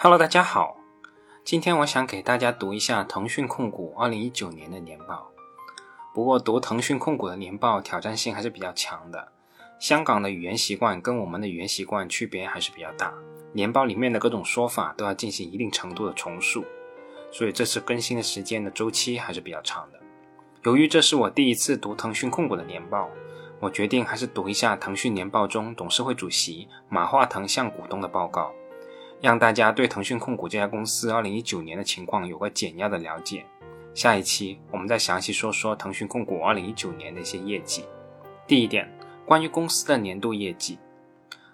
Hello，大家好，今天我想给大家读一下腾讯控股二零一九年的年报。不过读腾讯控股的年报挑战性还是比较强的，香港的语言习惯跟我们的语言习惯区别还是比较大，年报里面的各种说法都要进行一定程度的重塑，所以这次更新的时间的周期还是比较长的。由于这是我第一次读腾讯控股的年报，我决定还是读一下腾讯年报中董事会主席马化腾向股东的报告。让大家对腾讯控股这家公司2019年的情况有个简要的了解。下一期我们再详细说说腾讯控股2019年的一些业绩。第一点，关于公司的年度业绩，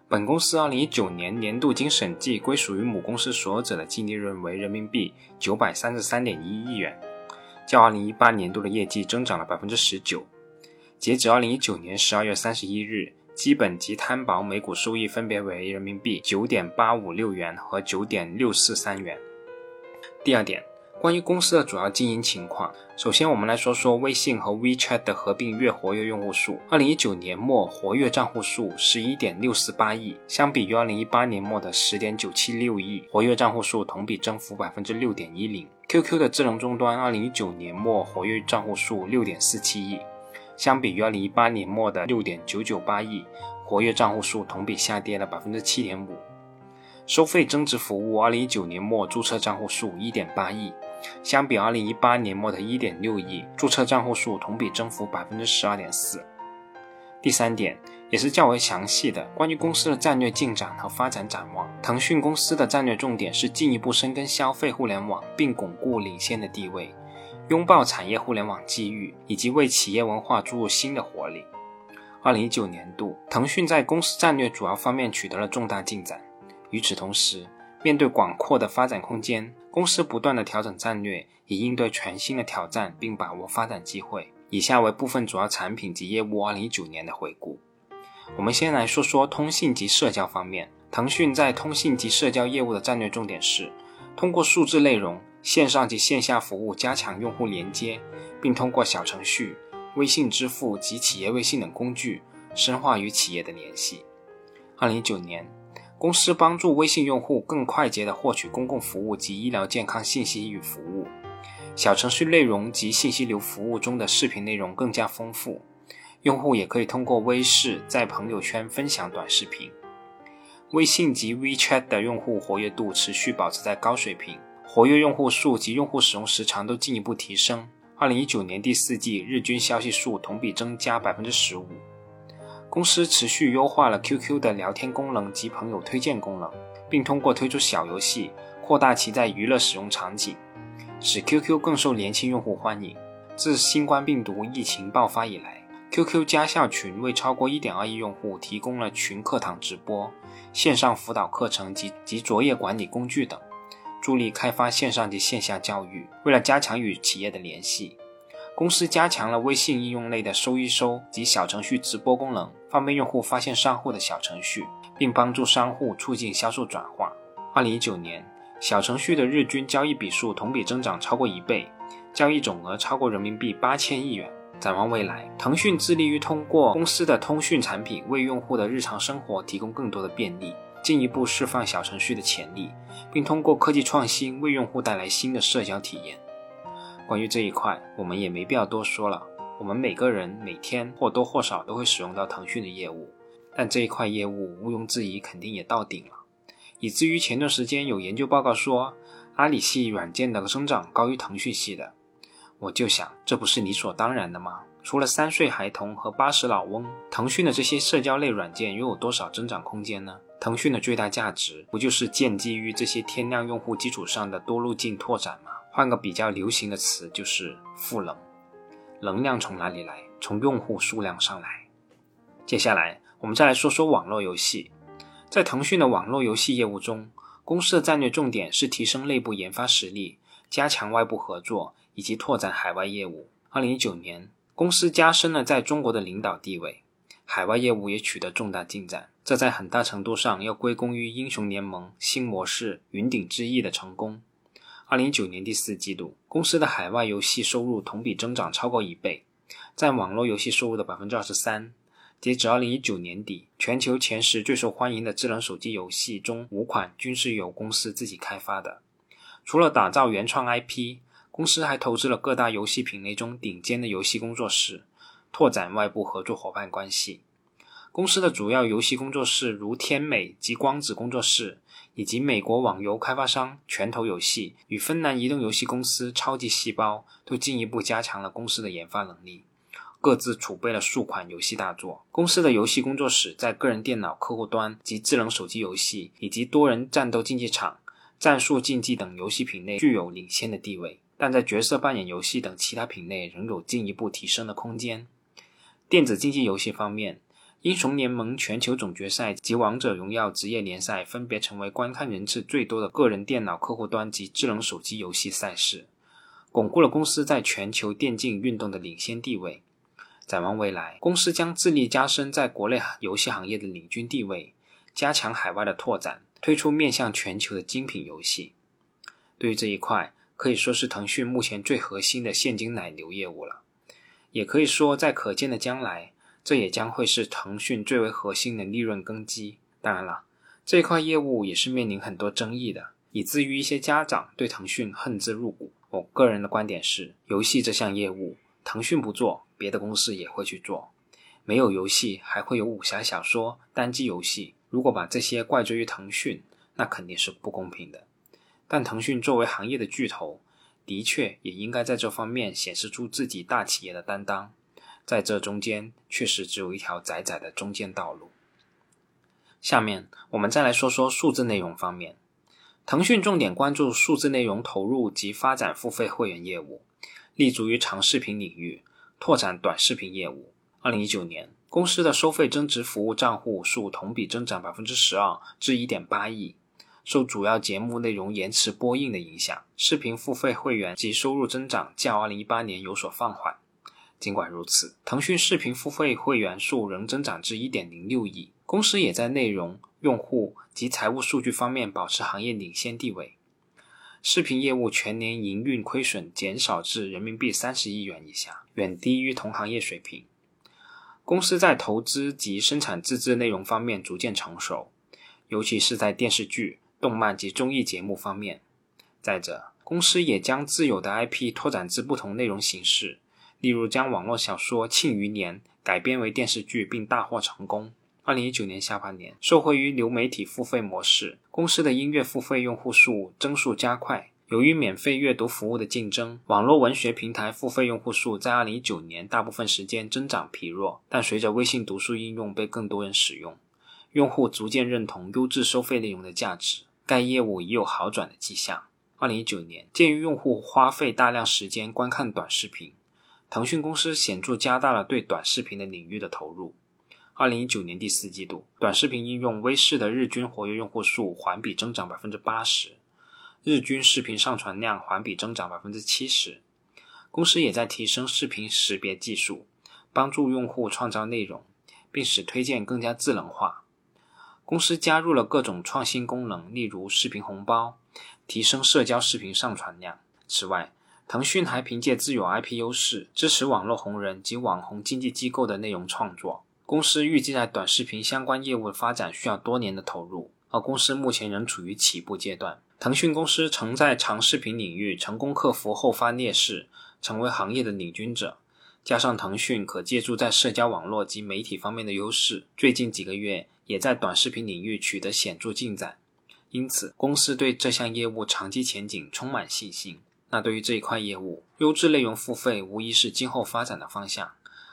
本公司2019年年度经审计归属于母公司所有者的净利润为人民币933.1亿元，较2018年度的业绩增长了19%。截止2019年12月31日。基本及摊薄每股收益分别为人民币九点八五六元和九点六四三元。第二点，关于公司的主要经营情况，首先我们来说说微信和 WeChat 的合并月活跃用户数。二零一九年末活跃账户数十一点六四八亿，相比于二零一八年末的十点九七六亿，活跃账户数同比增幅百分之六点一零。QQ 的智能终端二零一九年末活跃账户数六点四七亿。相比于二零一八年末的六点九九八亿，活跃账户数同比下跌了百分之七点五。收费增值服务二零一九年末注册账户数一点八亿，相比二零一八年末的一点六亿，注册账户数同比增幅百分之十二点四。第三点，也是较为详细的关于公司的战略进展和发展展望。腾讯公司的战略重点是进一步深耕消费互联网，并巩固领先的地位。拥抱产业互联网机遇，以及为企业文化注入新的活力。二零一九年度，腾讯在公司战略主要方面取得了重大进展。与此同时，面对广阔的发展空间，公司不断的调整战略，以应对全新的挑战，并把握发展机会。以下为部分主要产品及业务二零一九年的回顾。我们先来说说通信及社交方面。腾讯在通信及社交业务的战略重点是通过数字内容。线上及线下服务加强用户连接，并通过小程序、微信支付及企业微信等工具深化与企业的联系。二零一九年，公司帮助微信用户更快捷地获取公共服务及医疗健康信息与服务。小程序内容及信息流服务中的视频内容更加丰富，用户也可以通过微视在朋友圈分享短视频。微信及 WeChat 的用户活跃度持续保持在高水平。活跃用户数及用户使用时长都进一步提升。二零一九年第四季日均消息数同比增加百分之十五。公司持续优化了 QQ 的聊天功能及朋友推荐功能，并通过推出小游戏扩大其在娱乐使用场景，使 QQ 更受年轻用户欢迎。自新冠病毒疫情爆发以来，QQ 家校群为超过一点二亿用户提供了群课堂直播、线上辅导课程及及作业管理工具等。助力开发线上及线下教育。为了加强与企业的联系，公司加强了微信应用内的收一收及小程序直播功能，方便用户发现商户的小程序，并帮助商户促进销售转化。二零一九年，小程序的日均交易笔数同比增长超过一倍，交易总额超过人民币八千亿元。展望未来，腾讯致力于通过公司的通讯产品，为用户的日常生活提供更多的便利。进一步释放小程序的潜力，并通过科技创新为用户带来新的社交体验。关于这一块，我们也没必要多说了。我们每个人每天或多或少都会使用到腾讯的业务，但这一块业务毋庸置疑肯定也到顶了，以至于前段时间有研究报告说，阿里系软件的增长高于腾讯系的。我就想，这不是理所当然的吗？除了三岁孩童和八十老翁，腾讯的这些社交类软件又有多少增长空间呢？腾讯的最大价值不就是建基于这些天量用户基础上的多路径拓展吗？换个比较流行的词，就是赋能。能量从哪里来？从用户数量上来。接下来，我们再来说说网络游戏。在腾讯的网络游戏业务中，公司的战略重点是提升内部研发实力，加强外部合作，以及拓展海外业务。二零一九年，公司加深了在中国的领导地位。海外业务也取得重大进展，这在很大程度上要归功于英雄联盟新模式云顶之弈的成功。二零一九年第四季度，公司的海外游戏收入同比增长超过一倍，占网络游戏收入的百分之二十三，截止二零一九年底，全球前十最受欢迎的智能手机游戏中，五款均是由公司自己开发的。除了打造原创 IP，公司还投资了各大游戏品类中顶尖的游戏工作室，拓展外部合作伙伴关系。公司的主要游戏工作室如天美及光子工作室，以及美国网游开发商拳头游戏与芬兰移动游戏公司超级细胞，都进一步加强了公司的研发能力，各自储备了数款游戏大作。公司的游戏工作室在个人电脑客户端及智能手机游戏以及多人战斗竞技场。战术竞技等游戏品类具有领先的地位，但在角色扮演游戏等其他品类仍有进一步提升的空间。电子竞技游戏方面，英雄联盟全球总决赛及王者荣耀职业联赛分别成为观看人次最多的个人电脑客户端及智能手机游戏赛事，巩固了公司在全球电竞运动的领先地位。展望未来，公司将致力加深在国内游戏行业的领军地位，加强海外的拓展。推出面向全球的精品游戏，对于这一块可以说是腾讯目前最核心的现金奶牛业务了。也可以说，在可见的将来，这也将会是腾讯最为核心的利润根基。当然了，这一块业务也是面临很多争议的，以至于一些家长对腾讯恨之入骨。我个人的观点是，游戏这项业务，腾讯不做，别的公司也会去做。没有游戏，还会有武侠小说、单机游戏。如果把这些怪罪于腾讯，那肯定是不公平的。但腾讯作为行业的巨头，的确也应该在这方面显示出自己大企业的担当。在这中间，确实只有一条窄窄的中间道路。下面我们再来说说数字内容方面。腾讯重点关注数字内容投入及发展付费会员业务，立足于长视频领域，拓展短视频业务。二零一九年。公司的收费增值服务账户数同比增长百分之十二至一点八亿，受主要节目内容延迟播映的影响，视频付费会员及收入增长较二零一八年有所放缓。尽管如此，腾讯视频付费会员数仍增长至一点零六亿，公司也在内容、用户及财务数据方面保持行业领先地位。视频业务全年营运亏损减少至人民币三十亿元以下，远低于同行业水平。公司在投资及生产自制内容方面逐渐成熟，尤其是在电视剧、动漫及综艺节目方面。再者，公司也将自有的 IP 拓展至不同内容形式，例如将网络小说《庆余年》改编为电视剧并大获成功。二零一九年下半年，受惠于流媒体付费模式，公司的音乐付费用户数增速加快。由于免费阅读服务的竞争，网络文学平台付费用户数在2019年大部分时间增长疲弱。但随着微信读书应用被更多人使用，用户逐渐认同优质收费内容的价值，该业务已有好转的迹象。2019年，鉴于用户花费大量时间观看短视频，腾讯公司显著加大了对短视频的领域的投入。2019年第四季度，短视频应用微视的日均活跃用户数环比增长百分之八十。日均视频上传量环比增长百分之七十，公司也在提升视频识别技术，帮助用户创造内容，并使推荐更加智能化。公司加入了各种创新功能，例如视频红包，提升社交视频上传量。此外，腾讯还凭借自有 IP 优势，支持网络红人及网红经纪机构的内容创作。公司预计在短视频相关业务的发展需要多年的投入，而公司目前仍处于起步阶段。腾讯公司曾在长视频领域成功克服后发劣势，成为行业的领军者。加上腾讯可借助在社交网络及媒体方面的优势，最近几个月也在短视频领域取得显著进展。因此，公司对这项业务长期前景充满信心。那对于这一块业务，优质内容付费无疑是今后发展的方向。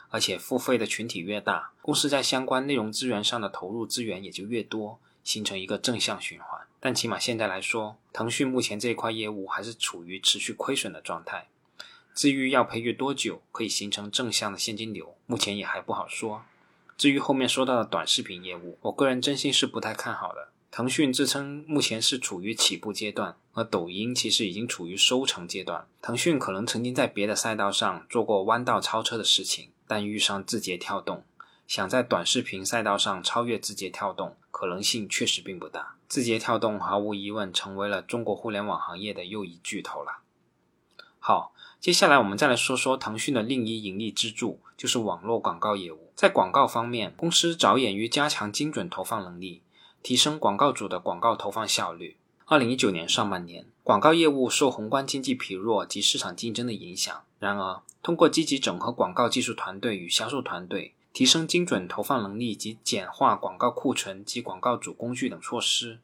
而且，付费的群体越大，公司在相关内容资源上的投入资源也就越多，形成一个正向循环。但起码现在来说，腾讯目前这一块业务还是处于持续亏损的状态。至于要培育多久可以形成正向的现金流，目前也还不好说。至于后面说到的短视频业务，我个人真心是不太看好的。腾讯自称目前是处于起步阶段，而抖音其实已经处于收成阶段。腾讯可能曾经在别的赛道上做过弯道超车的事情，但遇上字节跳动。想在短视频赛道上超越字节跳动，可能性确实并不大。字节跳动毫无疑问成为了中国互联网行业的又一巨头了。好，接下来我们再来说说腾讯的另一盈利支柱，就是网络广告业务。在广告方面，公司着眼于加强精准投放能力，提升广告主的广告投放效率。二零一九年上半年，广告业务受宏观经济疲弱及市场竞争的影响。然而，通过积极整合广告技术团队与销售团队，提升精准投放能力及简化广告库存及广告主工具等措施，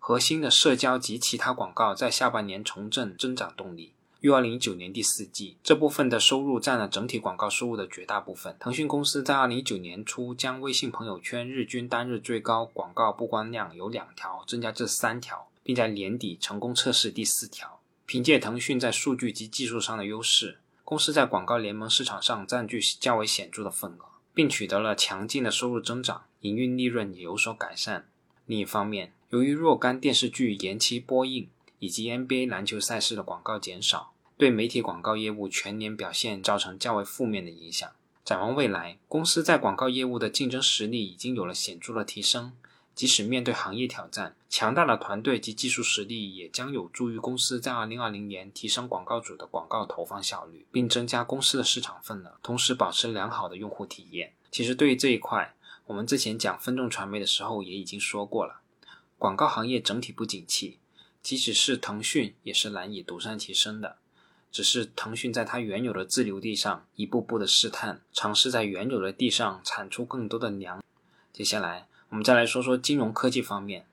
核心的社交及其他广告在下半年重振增长动力。于二零一九年第四季，这部分的收入占了整体广告收入的绝大部分。腾讯公司在二零一九年初将微信朋友圈日均单日最高广告曝光量由两条增加至三条，并在年底成功测试第四条。凭借腾讯在数据及技术上的优势，公司在广告联盟市场上占据较为显著的份额，并取得了强劲的收入增长，营运利润也有所改善。另一方面，由于若干电视剧延期播映以及 NBA 篮球赛事的广告减少。对媒体广告业务全年表现造成较为负面的影响。展望未来，公司在广告业务的竞争实力已经有了显著的提升。即使面对行业挑战，强大的团队及技术实力也将有助于公司在2020年提升广告主的广告投放效率，并增加公司的市场份额，同时保持良好的用户体验。其实，对于这一块，我们之前讲分众传媒的时候也已经说过了。广告行业整体不景气，即使是腾讯，也是难以独善其身的。只是腾讯在它原有的自留地上一步步的试探，尝试在原有的地上产出更多的粮。接下来，我们再来说说金融科技方面。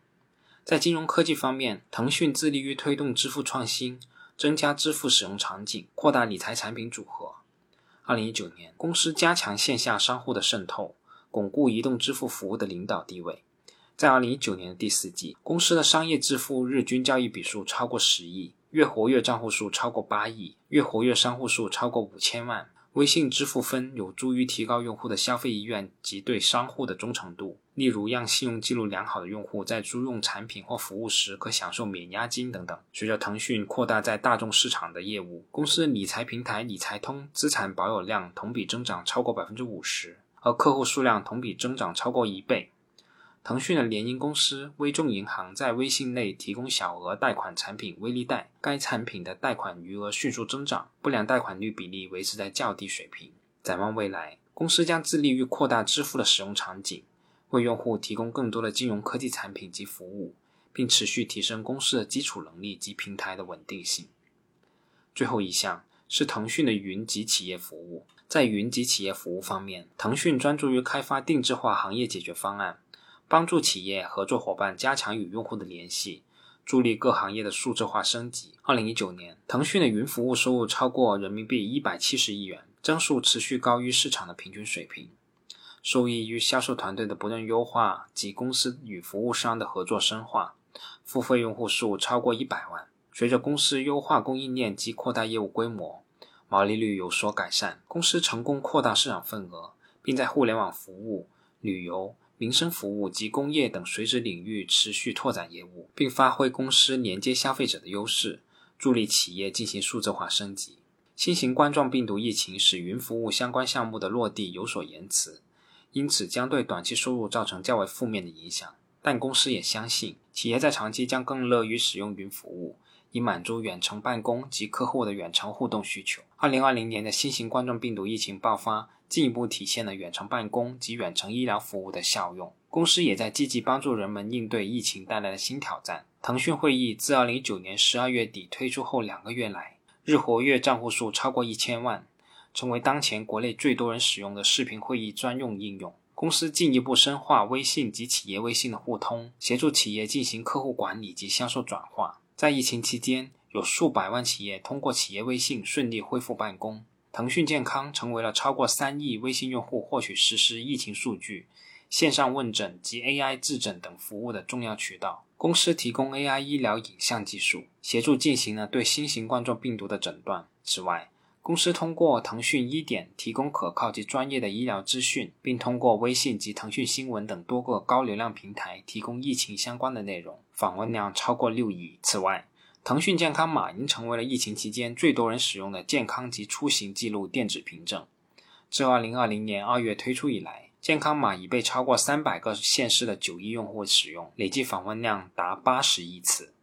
在金融科技方面，腾讯致力于推动支付创新，增加支付使用场景，扩大理财产品组合。二零一九年，公司加强线下商户的渗透，巩固移动支付服务的领导地位。在二零一九年的第四季，公司的商业支付日均交易笔数超过十亿。月活跃账户数超过八亿，月活跃商户数超过五千万。微信支付分有助于提高用户的消费意愿及对商户的忠诚度。例如，让信用记录良好的用户在租用产品或服务时可享受免押金等等。随着腾讯扩大在大众市场的业务，公司理财平台理财通资产保有量同比增长超过百分之五十，而客户数量同比增长超过一倍。腾讯的联营公司微众银行在微信内提供小额贷款产品微粒贷，该产品的贷款余额迅速增长，不良贷款率比例维持在较低水平。展望未来，公司将致力于扩大支付的使用场景，为用户提供更多的金融科技产品及服务，并持续提升公司的基础能力及平台的稳定性。最后一项是腾讯的云及企业服务。在云及企业服务方面，腾讯专注于开发定制化行业解决方案。帮助企业合作伙伴加强与用户的联系，助力各行业的数字化升级。二零一九年，腾讯的云服务收入超过人民币一百七十亿元，增速持续高于市场的平均水平。受益于销售团队的不断优化及公司与服务商的合作深化，付费用户数超过一百万。随着公司优化供应链及扩大业务规模，毛利率有所改善。公司成功扩大市场份额，并在互联网服务、旅游。民生服务及工业等垂直领域持续拓展业务，并发挥公司连接消费者的优势，助力企业进行数字化升级。新型冠状病毒疫情使云服务相关项目的落地有所延迟，因此将对短期收入造成较为负面的影响。但公司也相信，企业在长期将更乐于使用云服务，以满足远程办公及客户的远程互动需求。二零二零年的新型冠状病毒疫情爆发。进一步体现了远程办公及远程医疗服务的效用。公司也在积极帮助人们应对疫情带来的新挑战。腾讯会议自2019年12月底推出后两个月来，日活跃账户数超过一千万，成为当前国内最多人使用的视频会议专用应用。公司进一步深化微信及企业微信的互通，协助企业进行客户管理及销售转化。在疫情期间，有数百万企业通过企业微信顺利恢复办公。腾讯健康成为了超过三亿微信用户获取实时疫情数据、线上问诊及 AI 质诊等服务的重要渠道。公司提供 AI 医疗影像技术，协助进行了对新型冠状病毒的诊断。此外，公司通过腾讯医典提供可靠及专业的医疗资讯，并通过微信及腾讯新闻等多个高流量平台提供疫情相关的内容，访问量超过六亿。此外，腾讯健康码已经成为了疫情期间最多人使用的健康及出行记录电子凭证。自2020年2月推出以来，健康码已被超过300个县市的9亿用户使用，累计访问量达80亿次。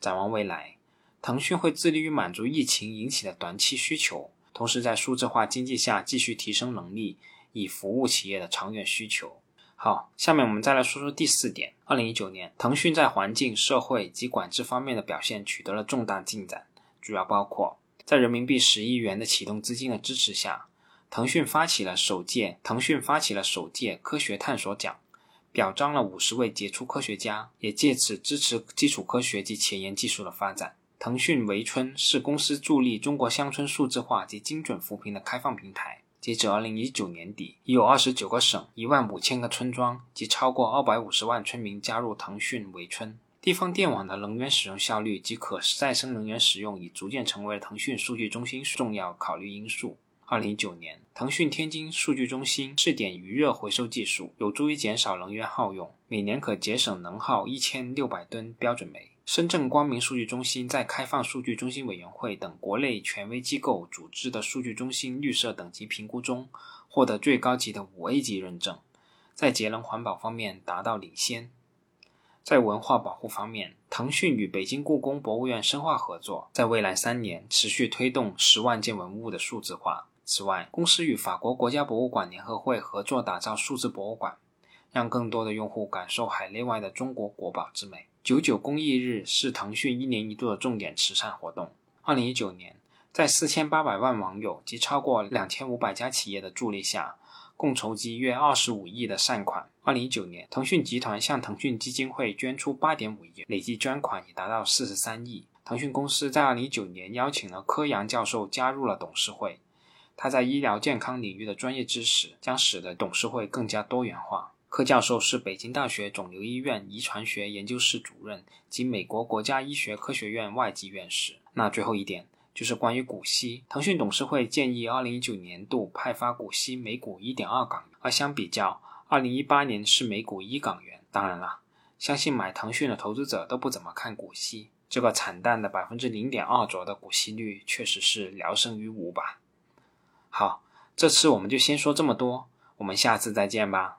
展望未来，腾讯会致力于满足疫情引起的短期需求，同时在数字化经济下继续提升能力，以服务企业的长远需求。好，下面我们再来说说第四点。二零一九年，腾讯在环境、社会及管制方面的表现取得了重大进展，主要包括在人民币十亿元的启动资金的支持下，腾讯发起了首届腾讯发起了首届科学探索奖，表彰了五十位杰出科学家，也借此支持基础科学及前沿技术的发展。腾讯围村是公司助力中国乡村数字化及精准扶贫的开放平台。截止二零一九年底，已有二十九个省、一万五千个村庄及超过二百五十万村民加入腾讯围村。地方电网的能源使用效率及可再生能源使用已逐渐成为腾讯数据中心重要考虑因素。二零一九年，腾讯天津数据中心试点余热回收技术，有助于减少能源耗用，每年可节省能耗一千六百吨标准煤。深圳光明数据中心在开放数据中心委员会等国内权威机构组织的数据中心绿色等级评估中，获得最高级的五 A 级认证，在节能环保方面达到领先。在文化保护方面，腾讯与北京故宫博物院深化合作，在未来三年持续推动十万件文物的数字化。此外，公司与法国国家博物馆联合会合作打造数字博物馆，让更多的用户感受海内外的中国国宝之美。九九公益日是腾讯一年一度的重点慈善活动。二零一九年，在四千八百万网友及超过两千五百家企业的助力下，共筹集约二十五亿的善款。二零一九年，腾讯集团向腾讯基金会捐出八点五亿，累计捐款已达到四十三亿。腾讯公司在二零一九年邀请了柯阳教授加入了董事会，他在医疗健康领域的专业知识将使得董事会更加多元化。柯教授是北京大学肿瘤医院遗传学研究室主任及美国国家医学科学院外籍院士。那最后一点就是关于股息，腾讯董事会建议二零一九年度派发股息每股一点二港元，而相比较二零一八年是每股一港元。当然了，相信买腾讯的投资者都不怎么看股息，这个惨淡的百分之零点二左右的股息率确实是聊胜于无吧。好，这次我们就先说这么多，我们下次再见吧。